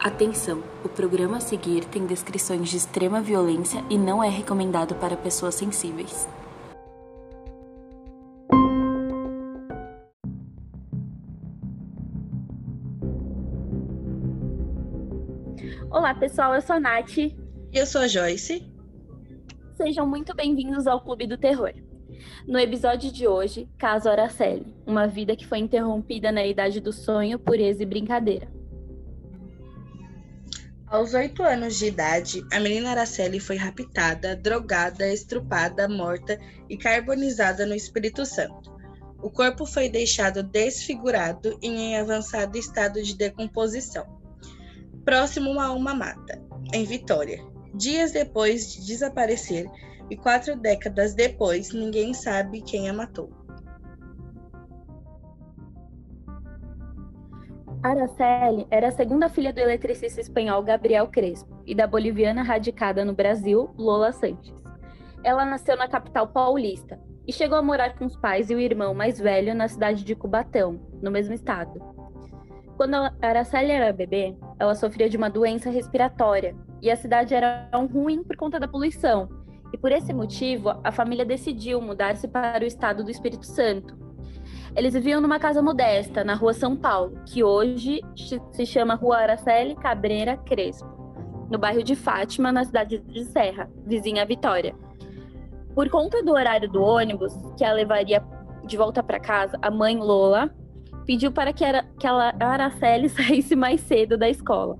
Atenção! O programa a seguir tem descrições de extrema violência e não é recomendado para pessoas sensíveis. Olá, pessoal, eu sou a Nath. E eu sou a Joyce. Sejam muito bem-vindos ao Clube do Terror. No episódio de hoje, caso Araceli, uma vida que foi interrompida na idade do sonho, pureza e brincadeira. Aos oito anos de idade, a menina Araceli foi raptada, drogada, estrupada, morta e carbonizada no Espírito Santo. O corpo foi deixado desfigurado e em avançado estado de decomposição, próximo a uma mata, em Vitória. Dias depois de desaparecer e quatro décadas depois, ninguém sabe quem a matou. Araceli era a segunda filha do eletricista espanhol Gabriel Crespo e da boliviana radicada no Brasil, Lola Santos. Ela nasceu na capital paulista e chegou a morar com os pais e o irmão mais velho na cidade de Cubatão, no mesmo estado. Quando Araceli era bebê, ela sofria de uma doença respiratória e a cidade era ruim por conta da poluição. E por esse motivo, a família decidiu mudar-se para o estado do Espírito Santo, eles viviam numa casa modesta, na rua São Paulo, que hoje se chama Rua Araceli Cabreira Crespo, no bairro de Fátima, na cidade de Serra, vizinha Vitória. Por conta do horário do ônibus, que a levaria de volta para casa, a mãe Lola pediu para que, a, que a Araceli saísse mais cedo da escola.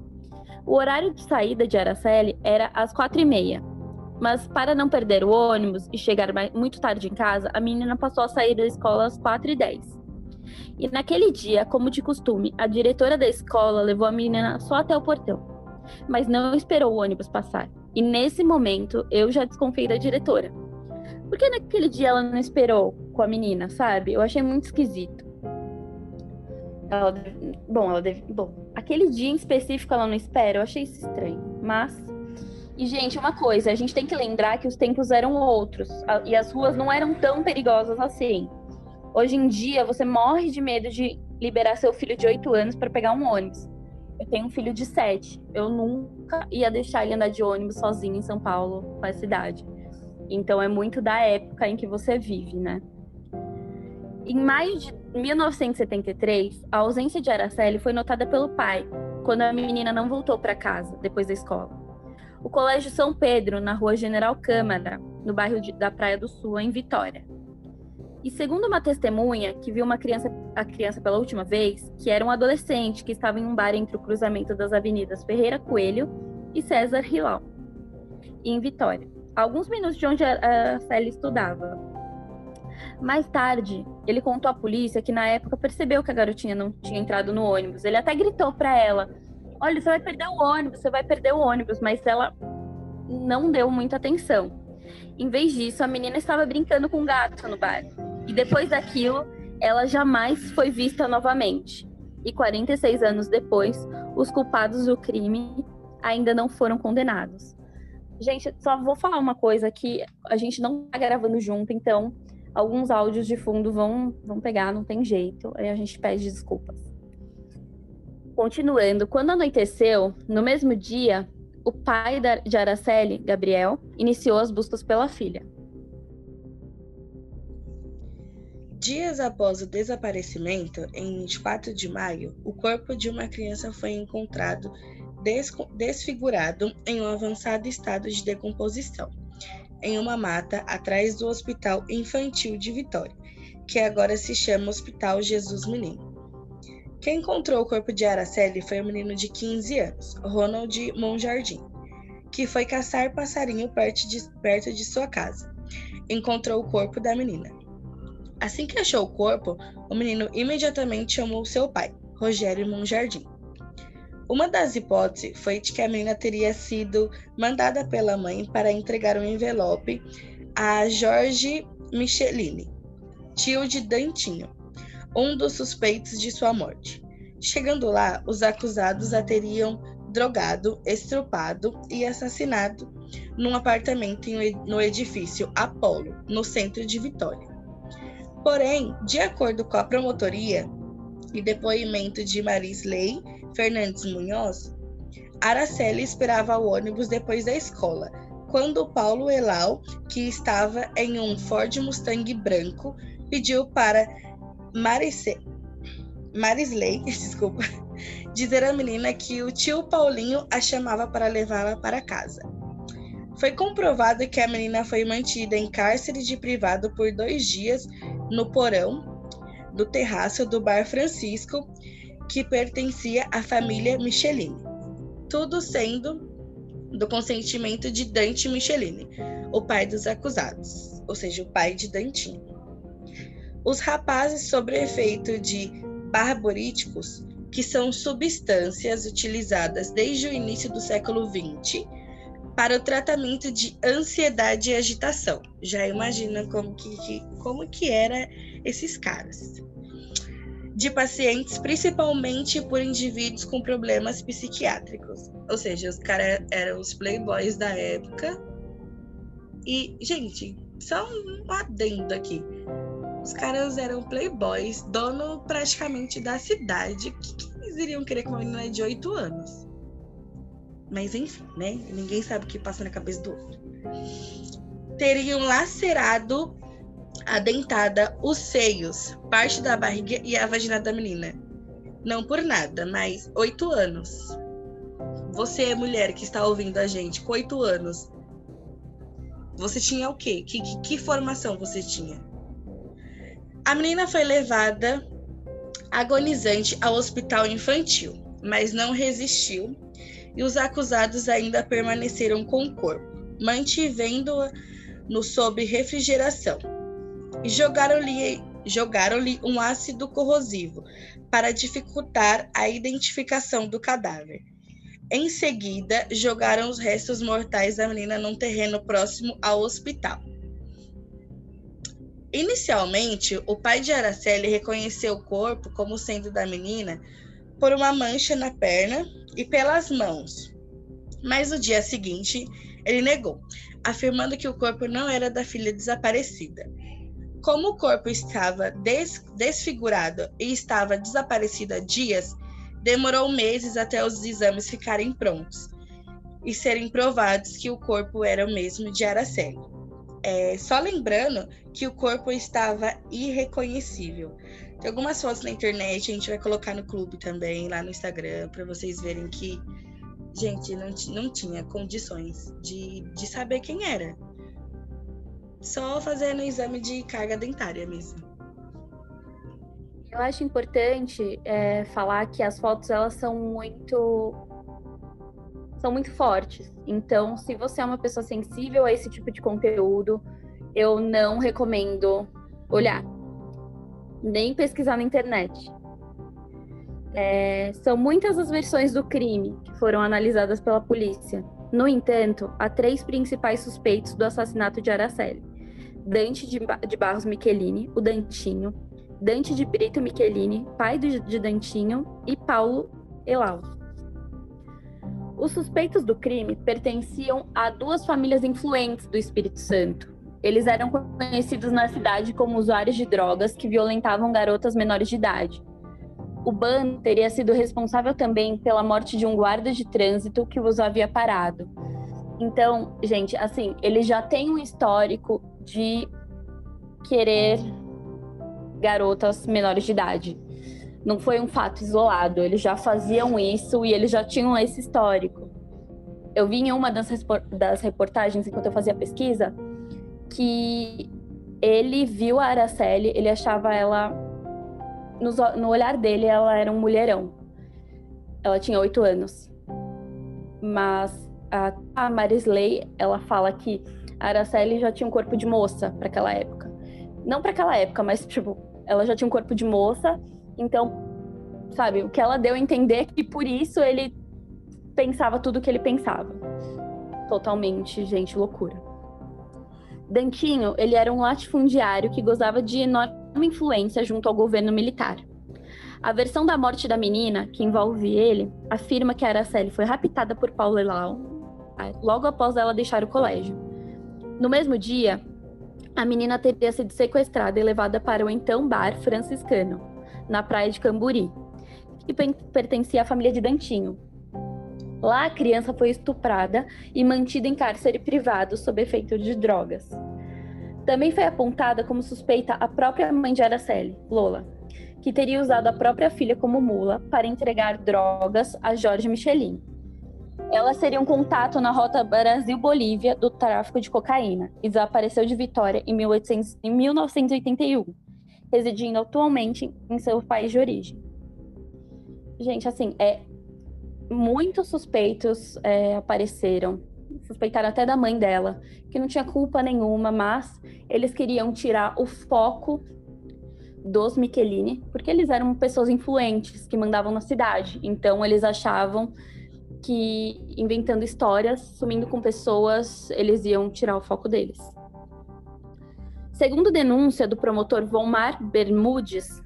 O horário de saída de Araceli era às quatro e meia, mas para não perder o ônibus e chegar muito tarde em casa, a menina passou a sair da escola às 4h10. E naquele dia, como de costume, a diretora da escola levou a menina só até o portão, mas não esperou o ônibus passar. E nesse momento, eu já desconfiei da diretora. Por que naquele dia ela não esperou com a menina, sabe? Eu achei muito esquisito. Ela bom, ela deve, bom, aquele dia em específico ela não espera, eu achei isso estranho. Mas e, gente, uma coisa, a gente tem que lembrar que os tempos eram outros e as ruas não eram tão perigosas assim. Hoje em dia, você morre de medo de liberar seu filho de 8 anos para pegar um ônibus. Eu tenho um filho de 7. Eu nunca ia deixar ele andar de ônibus sozinho em São Paulo, com essa idade. Então, é muito da época em que você vive, né? Em maio de 1973, a ausência de Araceli foi notada pelo pai, quando a menina não voltou para casa depois da escola o Colégio São Pedro, na rua General Câmara, no bairro de, da Praia do Sul, em Vitória. E segundo uma testemunha que viu uma criança, a criança pela última vez, que era um adolescente que estava em um bar entre o cruzamento das avenidas Ferreira Coelho e César Hilal, em Vitória, alguns minutos de onde a, a Célia estudava. Mais tarde, ele contou à polícia que na época percebeu que a garotinha não tinha entrado no ônibus. Ele até gritou para ela: olha, você vai perder o ônibus, você vai perder o ônibus, mas ela não deu muita atenção. Em vez disso, a menina estava brincando com um gato no bar. E depois daquilo, ela jamais foi vista novamente. E 46 anos depois, os culpados do crime ainda não foram condenados. Gente, só vou falar uma coisa que a gente não tá gravando junto, então alguns áudios de fundo vão, vão pegar, não tem jeito. Aí a gente pede desculpas. Continuando, quando anoiteceu, no mesmo dia, o pai de Araceli, Gabriel, iniciou as buscas pela filha. Dias após o desaparecimento, em 24 de maio, o corpo de uma criança foi encontrado desfigurado em um avançado estado de decomposição, em uma mata atrás do Hospital Infantil de Vitória, que agora se chama Hospital Jesus Menino. Quem encontrou o corpo de Araceli foi um menino de 15 anos, Ronald Monjardim, que foi caçar passarinho perto de, perto de sua casa. Encontrou o corpo da menina. Assim que achou o corpo, o menino imediatamente chamou seu pai, Rogério Monjardim. Uma das hipóteses foi de que a menina teria sido mandada pela mãe para entregar um envelope a Jorge Michelini, tio de Dantinho, um dos suspeitos de sua morte. Chegando lá, os acusados a teriam drogado, estrupado e assassinado num apartamento no edifício Apolo, no centro de Vitória. Porém, de acordo com a promotoria e depoimento de Marisley Fernandes Munhoz, Araceli esperava o ônibus depois da escola, quando Paulo Elau, que estava em um Ford Mustang branco, pediu para Marice... Marisley, desculpa, dizer à menina que o tio Paulinho a chamava para levá-la para casa. Foi comprovado que a menina foi mantida em cárcere de privado por dois dias no porão do terraço do Bar Francisco, que pertencia à família Michelini. Tudo sendo do consentimento de Dante Michelini, o pai dos acusados, ou seja, o pai de Dantinho. Os rapazes, sob efeito de barboríticos, que são substâncias utilizadas desde o início do século XX para o tratamento de ansiedade e agitação. Já imagina como que, como que era esses caras. De pacientes, principalmente por indivíduos com problemas psiquiátricos. Ou seja, os caras eram os playboys da época. E, gente, só um adendo aqui. Os caras eram playboys, dono praticamente da cidade. O que, que eles iriam querer com uma menina de 8 anos? Mas enfim, né? Ninguém sabe o que passa na cabeça do outro. Teriam lacerado a dentada, os seios, parte da barriga e a vagina da menina. Não por nada, mas oito anos. Você, mulher que está ouvindo a gente, com oito anos, você tinha o quê? Que, que, que formação você tinha? A menina foi levada agonizante ao hospital infantil, mas não resistiu e os acusados ainda permaneceram com o corpo, mantivendo-a no sob refrigeração. E jogaram-lhe jogaram-lhe um ácido corrosivo para dificultar a identificação do cadáver. Em seguida, jogaram os restos mortais da menina num terreno próximo ao hospital. Inicialmente, o pai de Araceli reconheceu o corpo como sendo da menina por uma mancha na perna e pelas mãos. Mas no dia seguinte, ele negou, afirmando que o corpo não era da filha desaparecida. Como o corpo estava des desfigurado e estava desaparecido há dias, demorou meses até os exames ficarem prontos e serem provados que o corpo era o mesmo de Araceli. É, só lembrando que o corpo estava irreconhecível. Tem algumas fotos na internet, a gente vai colocar no clube também, lá no Instagram, para vocês verem que, gente, não, não tinha condições de, de saber quem era. Só fazendo exame de carga dentária mesmo. Eu acho importante é, falar que as fotos elas são muito são muito fortes. Então, se você é uma pessoa sensível a esse tipo de conteúdo, eu não recomendo olhar, nem pesquisar na internet. É, são muitas as versões do crime que foram analisadas pela polícia. No entanto, há três principais suspeitos do assassinato de Araceli: Dante de Barros Michelini, o Dantinho, Dante de Brito Michelini, pai de Dantinho, e Paulo Elau. Os suspeitos do crime pertenciam a duas famílias influentes do Espírito Santo. Eles eram conhecidos na cidade como usuários de drogas que violentavam garotas menores de idade. O bando teria sido responsável também pela morte de um guarda de trânsito que os havia parado. Então, gente, assim, eles já têm um histórico de querer garotas menores de idade não foi um fato isolado, eles já faziam isso e eles já tinham esse histórico. Eu vi em uma das, reportagens, enquanto eu fazia pesquisa, que ele viu a Araceli, ele achava ela. No, no olhar dele, ela era um mulherão. Ela tinha oito anos. Mas a, a Marisley, ela fala que a Araceli já tinha um corpo de moça para aquela época. Não para aquela época, mas, tipo, ela já tinha um corpo de moça então, sabe, o que ela deu a entender é que por isso ele pensava tudo o que ele pensava. Totalmente, gente, loucura. Dantinho, ele era um latifundiário que gozava de enorme influência junto ao governo militar. A versão da morte da menina, que envolve ele, afirma que Araceli foi raptada por Paulo Elau logo após ela deixar o colégio. No mesmo dia, a menina teria sido sequestrada e levada para o então bar franciscano, na praia de Camburi, que pertencia à família de Dantinho. Lá, a criança foi estuprada e mantida em cárcere privado sob efeito de drogas. Também foi apontada como suspeita a própria mãe de Araceli, Lola, que teria usado a própria filha como mula para entregar drogas a Jorge Michelin. Ela seria um contato na rota Brasil-Bolívia do tráfico de cocaína e desapareceu de Vitória em, 1800, em 1981, residindo atualmente em seu país de origem. Gente, assim, é muitos suspeitos é, apareceram, suspeitaram até da mãe dela, que não tinha culpa nenhuma, mas eles queriam tirar o foco dos Michelini, porque eles eram pessoas influentes que mandavam na cidade. Então eles achavam que inventando histórias, sumindo com pessoas, eles iam tirar o foco deles. Segundo denúncia do promotor Volmar Bermudes,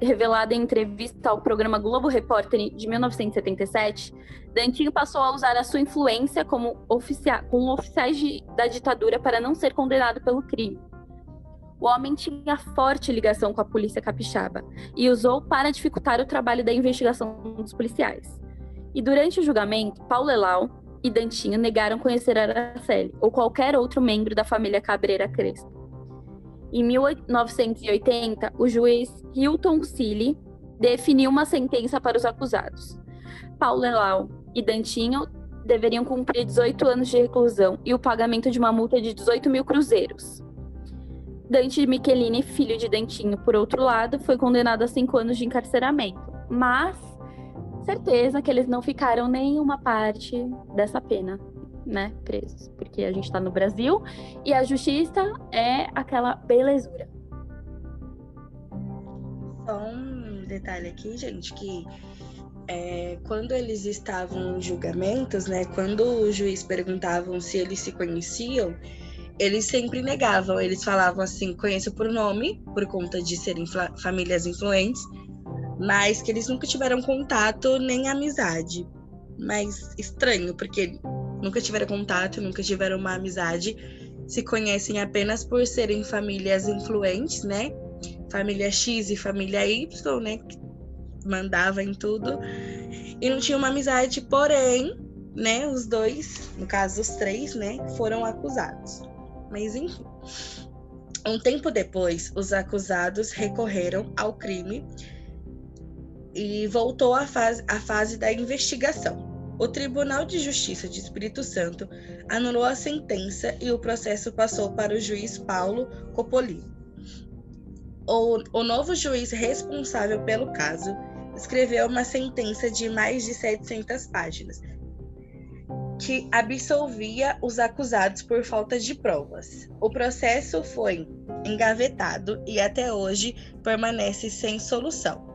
revelada em entrevista ao programa Globo Repórter de 1977, Dantinho passou a usar a sua influência como oficia com oficiais de, da ditadura para não ser condenado pelo crime. O homem tinha forte ligação com a polícia capixaba e usou para dificultar o trabalho da investigação dos policiais. E durante o julgamento, Paulo Elau e Dantinho negaram conhecer Araceli ou qualquer outro membro da família Cabreira Crespo. Em 1980, o juiz Hilton Cili definiu uma sentença para os acusados. Paulo Elau e Dantinho deveriam cumprir 18 anos de reclusão e o pagamento de uma multa de 18 mil cruzeiros. Dante Michelini, filho de Dantinho, por outro lado, foi condenado a cinco anos de encarceramento. Mas certeza que eles não ficaram nenhuma parte dessa pena né, presos, porque a gente está no Brasil e a justiça é aquela belezura. Só um detalhe aqui, gente, que é, quando eles estavam em julgamentos, né, quando o juiz perguntavam se eles se conheciam, eles sempre negavam. Eles falavam assim: conheço por nome, por conta de serem famílias influentes, mas que eles nunca tiveram contato nem amizade. Mas estranho, porque nunca tiveram contato, nunca tiveram uma amizade, se conhecem apenas por serem famílias influentes, né? Família X e família Y, né? Que mandava em tudo. E não tinha uma amizade, porém, né? Os dois, no caso os três, né? Foram acusados. Mas enfim. Um tempo depois, os acusados recorreram ao crime e voltou à fase, à fase da investigação. O Tribunal de Justiça de Espírito Santo anulou a sentença e o processo passou para o juiz Paulo Copoli. O, o novo juiz responsável pelo caso escreveu uma sentença de mais de 700 páginas, que absolvia os acusados por falta de provas. O processo foi engavetado e até hoje permanece sem solução.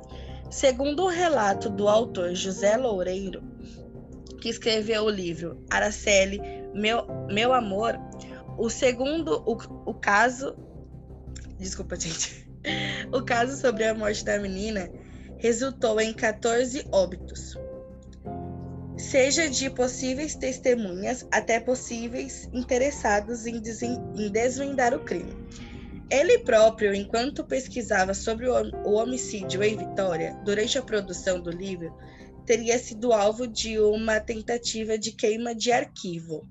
Segundo o relato do autor José Loureiro, que escreveu o livro Araceli, Meu, Meu Amor, o segundo, o, o caso. Desculpa, gente. O caso sobre a morte da menina resultou em 14 óbitos, seja de possíveis testemunhas até possíveis interessados em, em desvendar o crime. Ele próprio, enquanto pesquisava sobre o homicídio em Vitória, durante a produção do livro, teria sido alvo de uma tentativa de queima de arquivo.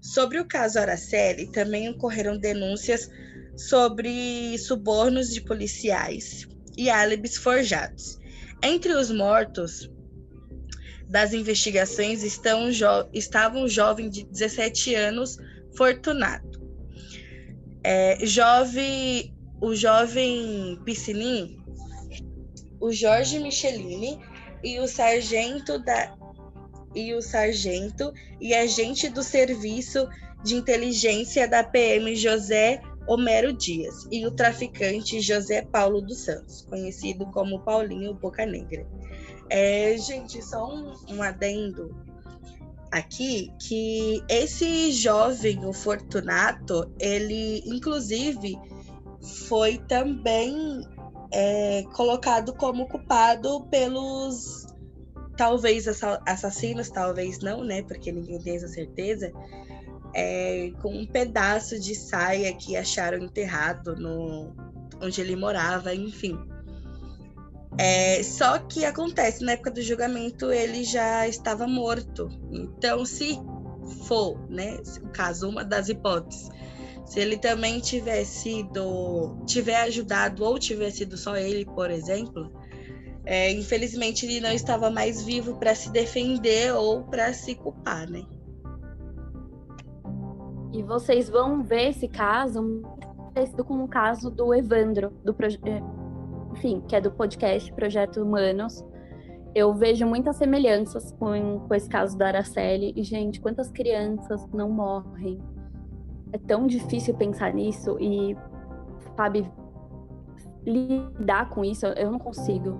Sobre o caso Araceli, também ocorreram denúncias sobre subornos de policiais e álibis forjados. Entre os mortos das investigações estão jo estavam um jovem de 17 anos, Fortunato. É, jovem, o jovem Piscinin, o Jorge Michelini e o sargento da e o sargento e agente do serviço de inteligência da PM José Homero Dias e o traficante José Paulo dos Santos, conhecido como Paulinho Boca Negra. É, gente, só um, um adendo aqui que esse jovem, o Fortunato, ele inclusive foi também é, colocado como culpado pelos talvez assassinos, talvez não, né? Porque ninguém tem essa certeza. É, com um pedaço de saia que acharam enterrado no onde ele morava, enfim. É, só que acontece, na época do julgamento ele já estava morto. Então, se for, né, o caso, uma das hipóteses, se ele também tiver sido, tiver ajudado ou tiver sido só ele, por exemplo, é, infelizmente ele não estava mais vivo para se defender ou para se culpar, né? E vocês vão ver esse caso parecido com o caso do Evandro, do é, enfim, que é do podcast Projeto Humanos. Eu vejo muitas semelhanças com, com esse caso da Araceli. E, gente, quantas crianças não morrem é tão difícil pensar nisso e, sabe, lidar com isso, eu não consigo.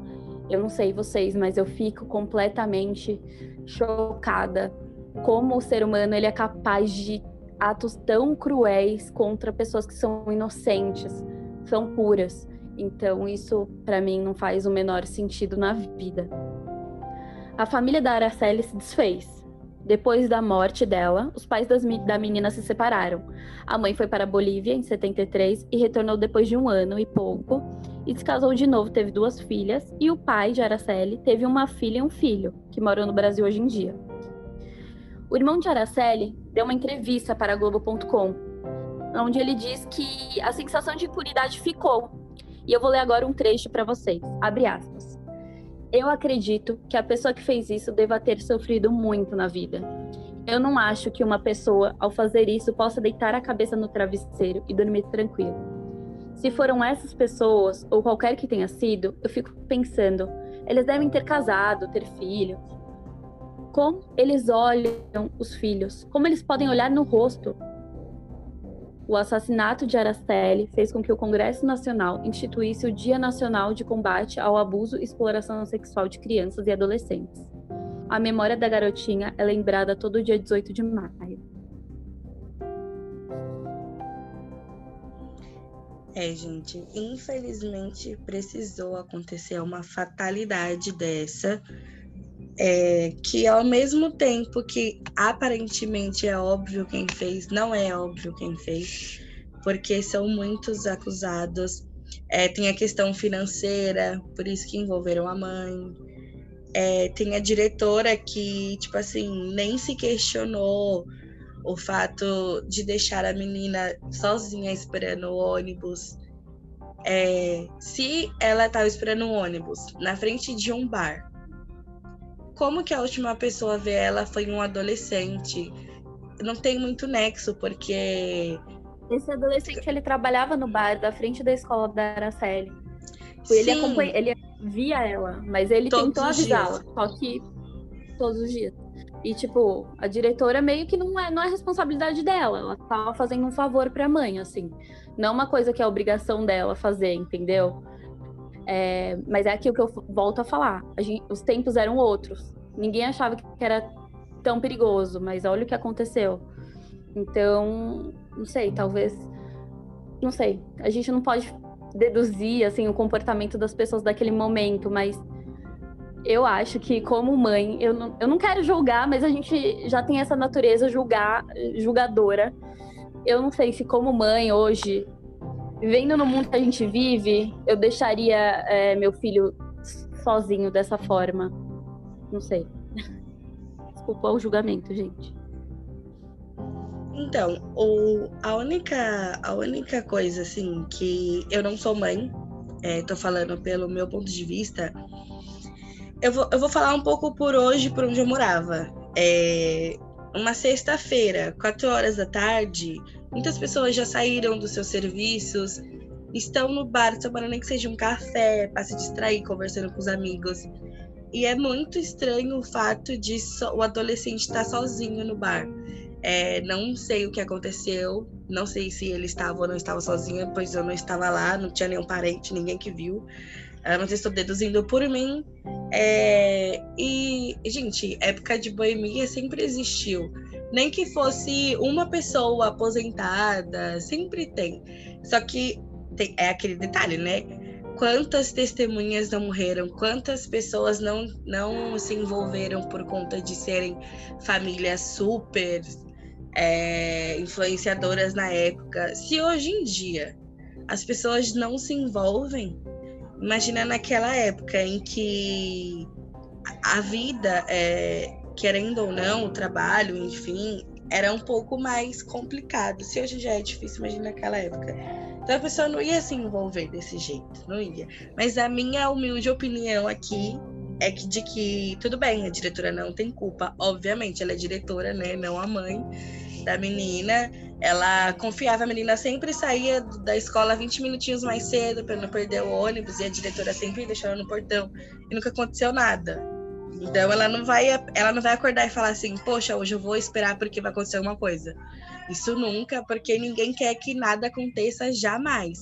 Eu não sei vocês, mas eu fico completamente chocada como o ser humano ele é capaz de atos tão cruéis contra pessoas que são inocentes, são puras. Então isso para mim não faz o menor sentido na vida. A família da Araceli se desfez. Depois da morte dela, os pais das, da menina se separaram. A mãe foi para a Bolívia em 73 e retornou depois de um ano e pouco e se casou de novo, teve duas filhas e o pai de Araceli teve uma filha e um filho, que moram no Brasil hoje em dia. O irmão de Araceli deu uma entrevista para Globo.com, onde ele diz que a sensação de impunidade ficou. E eu vou ler agora um trecho para vocês. Abre aspas. Eu acredito que a pessoa que fez isso deva ter sofrido muito na vida. Eu não acho que uma pessoa, ao fazer isso, possa deitar a cabeça no travesseiro e dormir tranquilo. Se foram essas pessoas, ou qualquer que tenha sido, eu fico pensando, eles devem ter casado, ter filhos. Como eles olham os filhos? Como eles podem olhar no rosto o assassinato de Araceli fez com que o Congresso Nacional instituísse o Dia Nacional de Combate ao Abuso e Exploração Sexual de Crianças e Adolescentes. A memória da garotinha é lembrada todo dia 18 de maio. É, gente, infelizmente precisou acontecer uma fatalidade dessa é, que ao mesmo tempo que aparentemente é óbvio quem fez, não é óbvio quem fez, porque são muitos acusados. É, tem a questão financeira, por isso que envolveram a mãe. É, tem a diretora que, tipo assim, nem se questionou o fato de deixar a menina sozinha esperando o ônibus. É, se ela estava esperando o ônibus na frente de um bar como que a última pessoa vê ela foi um adolescente? Não tem muito nexo, porque. Esse adolescente ele trabalhava no bar da frente da escola da Araceli. Ele, acompanha, ele via ela, mas ele todos tentou avisá-la, só que todos os dias. E, tipo, a diretora meio que não é, não é responsabilidade dela. Ela tava fazendo um favor pra mãe, assim. Não uma coisa que é obrigação dela fazer, entendeu? É, mas é aquilo que eu volto a falar. A gente, os tempos eram outros. Ninguém achava que era tão perigoso, mas olha o que aconteceu. Então, não sei, talvez. Não sei. A gente não pode deduzir assim o comportamento das pessoas daquele momento, mas eu acho que como mãe, eu não, eu não quero julgar, mas a gente já tem essa natureza julgar, julgadora. Eu não sei se como mãe hoje vivendo no mundo que a gente vive, eu deixaria é, meu filho sozinho dessa forma. Não sei. Desculpa o julgamento, gente. Então, o, a, única, a única coisa, assim, que eu não sou mãe, é, tô falando pelo meu ponto de vista, eu vou, eu vou falar um pouco por hoje, por onde eu morava. É, uma sexta-feira, quatro horas da tarde, Muitas pessoas já saíram dos seus serviços, estão no bar tomando nem que seja um café para se distrair, conversando com os amigos. E é muito estranho o fato de so o adolescente estar sozinho no bar. É, não sei o que aconteceu, não sei se ele estava ou não estava sozinho, pois eu não estava lá, não tinha nenhum parente, ninguém que viu. Não estou deduzindo por mim. É, e, gente, época de boemia sempre existiu. Nem que fosse uma pessoa aposentada, sempre tem. Só que tem, é aquele detalhe, né? Quantas testemunhas não morreram? Quantas pessoas não, não se envolveram por conta de serem famílias super é, influenciadoras na época? Se hoje em dia as pessoas não se envolvem, Imagina naquela época em que a vida, é, querendo ou não, o trabalho, enfim, era um pouco mais complicado. Se hoje já é difícil, imagina naquela época. Então a pessoa não ia se envolver desse jeito, não ia. Mas a minha humilde opinião aqui é que de que tudo bem, a diretora não tem culpa, obviamente, ela é diretora, né, não a mãe da menina. Ela confiava, a menina sempre saía da escola 20 minutinhos mais cedo para não perder o ônibus e a diretora sempre deixava no portão e nunca aconteceu nada. Então ela não vai ela não vai acordar e falar assim: "Poxa, hoje eu vou esperar porque vai acontecer alguma coisa". Isso nunca, porque ninguém quer que nada aconteça jamais.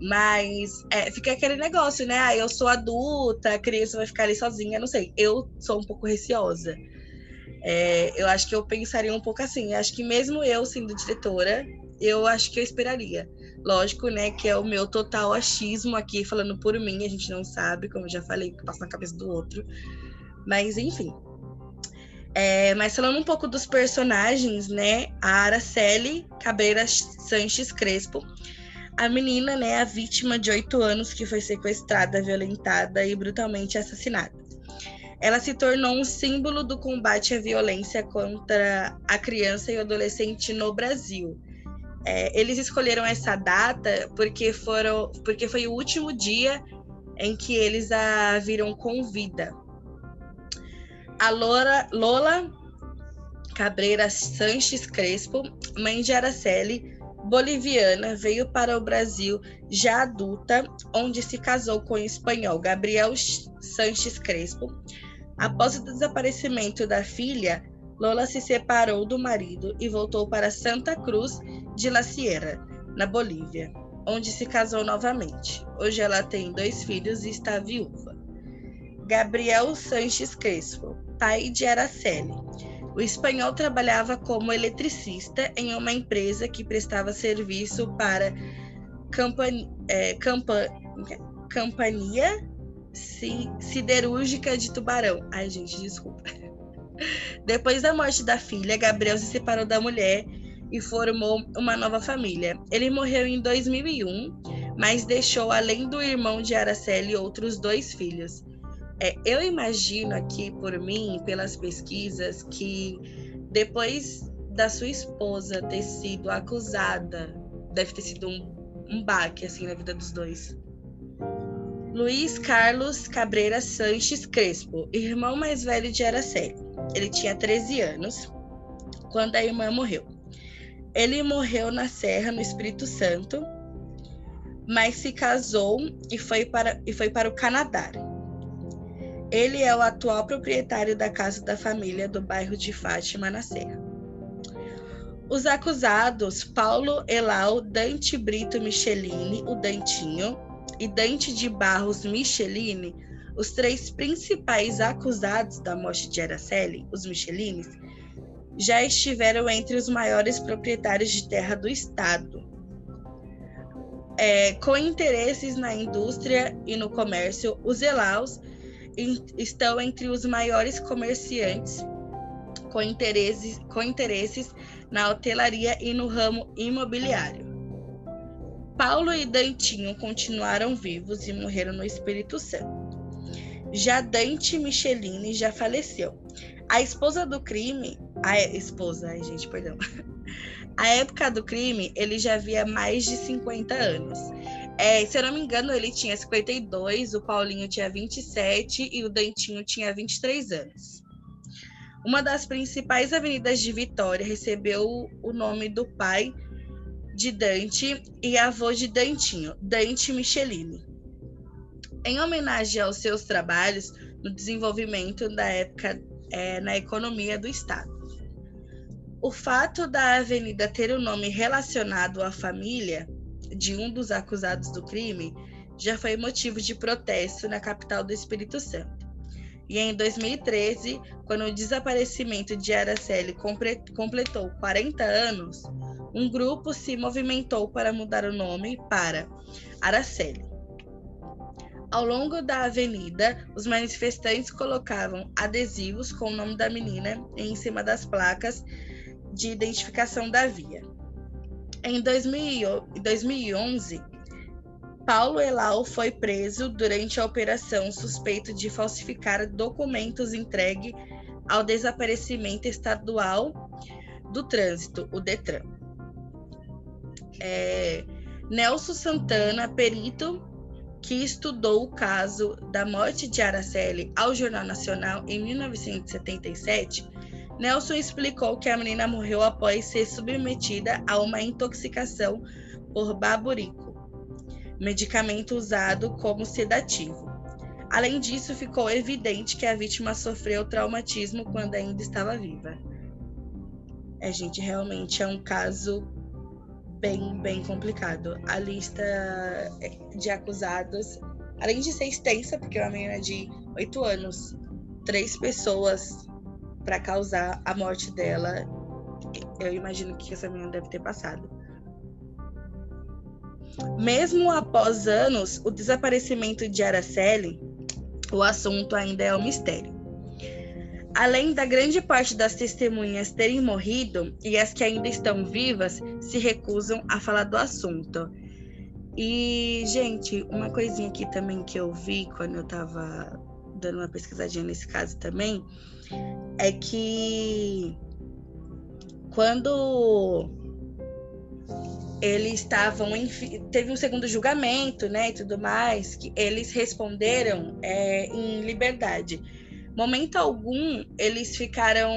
Mas é, fica aquele negócio, né? Ah, eu sou adulta, a criança vai ficar ali sozinha, não sei. Eu sou um pouco receosa. É, eu acho que eu pensaria um pouco assim. Acho que mesmo eu sendo diretora, eu acho que eu esperaria. Lógico, né, que é o meu total achismo aqui, falando por mim, a gente não sabe, como eu já falei, que passa na cabeça do outro. Mas, enfim. É, mas falando um pouco dos personagens, né, a Araceli Cabreira Sanches Crespo, a menina, né, a vítima de oito anos que foi sequestrada, violentada e brutalmente assassinada. Ela se tornou um símbolo do combate à violência contra a criança e o adolescente no Brasil. É, eles escolheram essa data porque foram, porque foi o último dia em que eles a viram com vida. A Lola, Lola Cabreira Sanches Crespo, mãe de Araceli, boliviana, veio para o Brasil já adulta, onde se casou com o espanhol Gabriel Sanches Crespo. Após o desaparecimento da filha, Lola se separou do marido e voltou para Santa Cruz de la Sierra, na Bolívia, onde se casou novamente. Hoje ela tem dois filhos e está viúva. Gabriel Sanches Crespo, pai de Araceli o espanhol trabalhava como eletricista em uma empresa que prestava serviço para campan é, campan Companhia Siderúrgica de Tubarão. Ai, gente, desculpa. Depois da morte da filha, Gabriel se separou da mulher e formou uma nova família. Ele morreu em 2001, mas deixou, além do irmão de Araceli, outros dois filhos. É, eu imagino aqui por mim, pelas pesquisas, que depois da sua esposa ter sido acusada, deve ter sido um, um baque assim na vida dos dois. Luiz Carlos Cabreira Sanches Crespo, irmão mais velho de Araceli. Ele tinha 13 anos quando a irmã morreu. Ele morreu na Serra, no Espírito Santo, mas se casou e foi para, e foi para o Canadá. Ele é o atual proprietário da casa da família do bairro de Fátima, na Serra. Os acusados, Paulo Elau Dante Brito Michelini, o Dantinho, e Dante de Barros Michelini, os três principais acusados da morte de Araceli, os Michelines, já estiveram entre os maiores proprietários de terra do estado. É, com interesses na indústria e no comércio, os Elaus estão entre os maiores comerciantes com interesses, com interesses na hotelaria e no ramo imobiliário. Paulo e Dantinho continuaram vivos e morreram no Espírito Santo. Já Dante Michelini já faleceu. A esposa do crime, a esposa, ai gente, perdão. A época do crime, ele já havia mais de 50 anos. É, se eu não me engano, ele tinha 52, o Paulinho tinha 27 e o Dentinho tinha 23 anos. Uma das principais avenidas de Vitória recebeu o nome do pai de Dante e avô de Dantinho, Dante Michelini, em homenagem aos seus trabalhos no desenvolvimento da época é, na economia do Estado. O fato da avenida ter o um nome relacionado à família de um dos acusados do crime já foi motivo de protesto na capital do Espírito Santo. E em 2013, quando o desaparecimento de Araceli completou 40 anos, um grupo se movimentou para mudar o nome para Araceli. Ao longo da avenida, os manifestantes colocavam adesivos com o nome da menina em cima das placas de identificação da via. Em 2011, Paulo Elau foi preso durante a operação suspeito de falsificar documentos entregue ao desaparecimento estadual do trânsito, o Detran. É, Nelson Santana, perito que estudou o caso da morte de Araceli ao Jornal Nacional em 1977, Nelson explicou que a menina morreu após ser submetida a uma intoxicação por baburico, medicamento usado como sedativo. Além disso, ficou evidente que a vítima sofreu traumatismo quando ainda estava viva. É, gente, realmente é um caso bem, bem complicado. A lista de acusados, além de ser extensa, porque é uma menina de oito anos, três pessoas para causar a morte dela, eu imagino que essa menina deve ter passado. Mesmo após anos, o desaparecimento de Araceli, o assunto ainda é um mistério. Além da grande parte das testemunhas terem morrido e as que ainda estão vivas se recusam a falar do assunto. E, gente, uma coisinha aqui também que eu vi quando eu tava dando uma pesquisadinha nesse caso também é que quando eles estavam teve um segundo julgamento, né, e tudo mais, que eles responderam é, em liberdade momento algum eles ficaram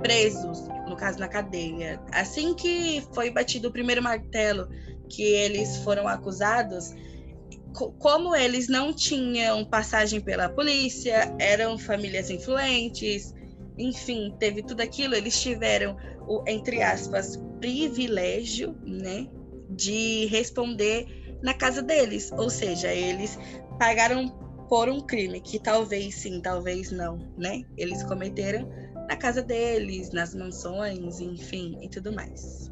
presos, no caso na cadeia. Assim que foi batido o primeiro martelo que eles foram acusados, como eles não tinham passagem pela polícia, eram famílias influentes, enfim, teve tudo aquilo, eles tiveram o entre aspas privilégio, né, de responder na casa deles, ou seja, eles pagaram por um crime que talvez sim, talvez não, né? Eles cometeram na casa deles, nas mansões, enfim, e tudo mais.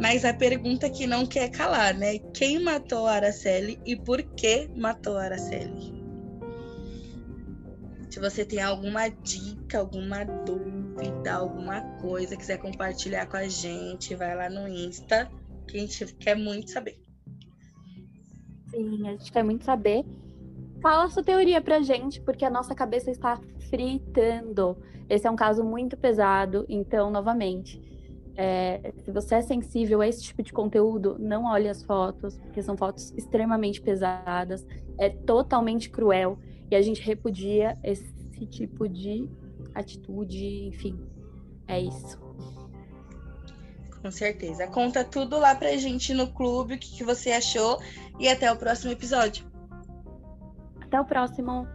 Mas a pergunta que não quer calar, né? Quem matou Araceli e por que matou Araceli? Se você tem alguma dica, alguma dúvida, alguma coisa, quiser compartilhar com a gente, vai lá no Insta, que a gente quer muito saber. Sim, a gente quer muito saber. Fala sua teoria pra gente, porque a nossa cabeça está fritando. Esse é um caso muito pesado, então, novamente, é, se você é sensível a esse tipo de conteúdo, não olhe as fotos, porque são fotos extremamente pesadas, é totalmente cruel, e a gente repudia esse tipo de atitude, enfim, é isso. Com certeza. Conta tudo lá pra gente no clube, o que, que você achou, e até o próximo episódio. Até o próximo!